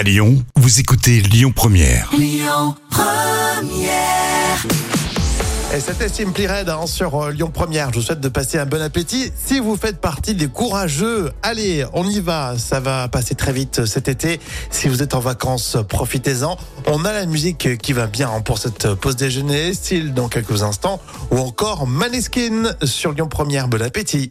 À Lyon, vous écoutez Lyon Première. Et c'était Simply Red hein, sur euh, Lyon Première. Je vous souhaite de passer un bon appétit. Si vous faites partie des courageux, allez, on y va. Ça va passer très vite euh, cet été. Si vous êtes en vacances, euh, profitez-en. On a la musique qui va bien hein, pour cette pause déjeuner, style dans quelques instants, ou encore Maneskin sur Lyon Première. Bon appétit.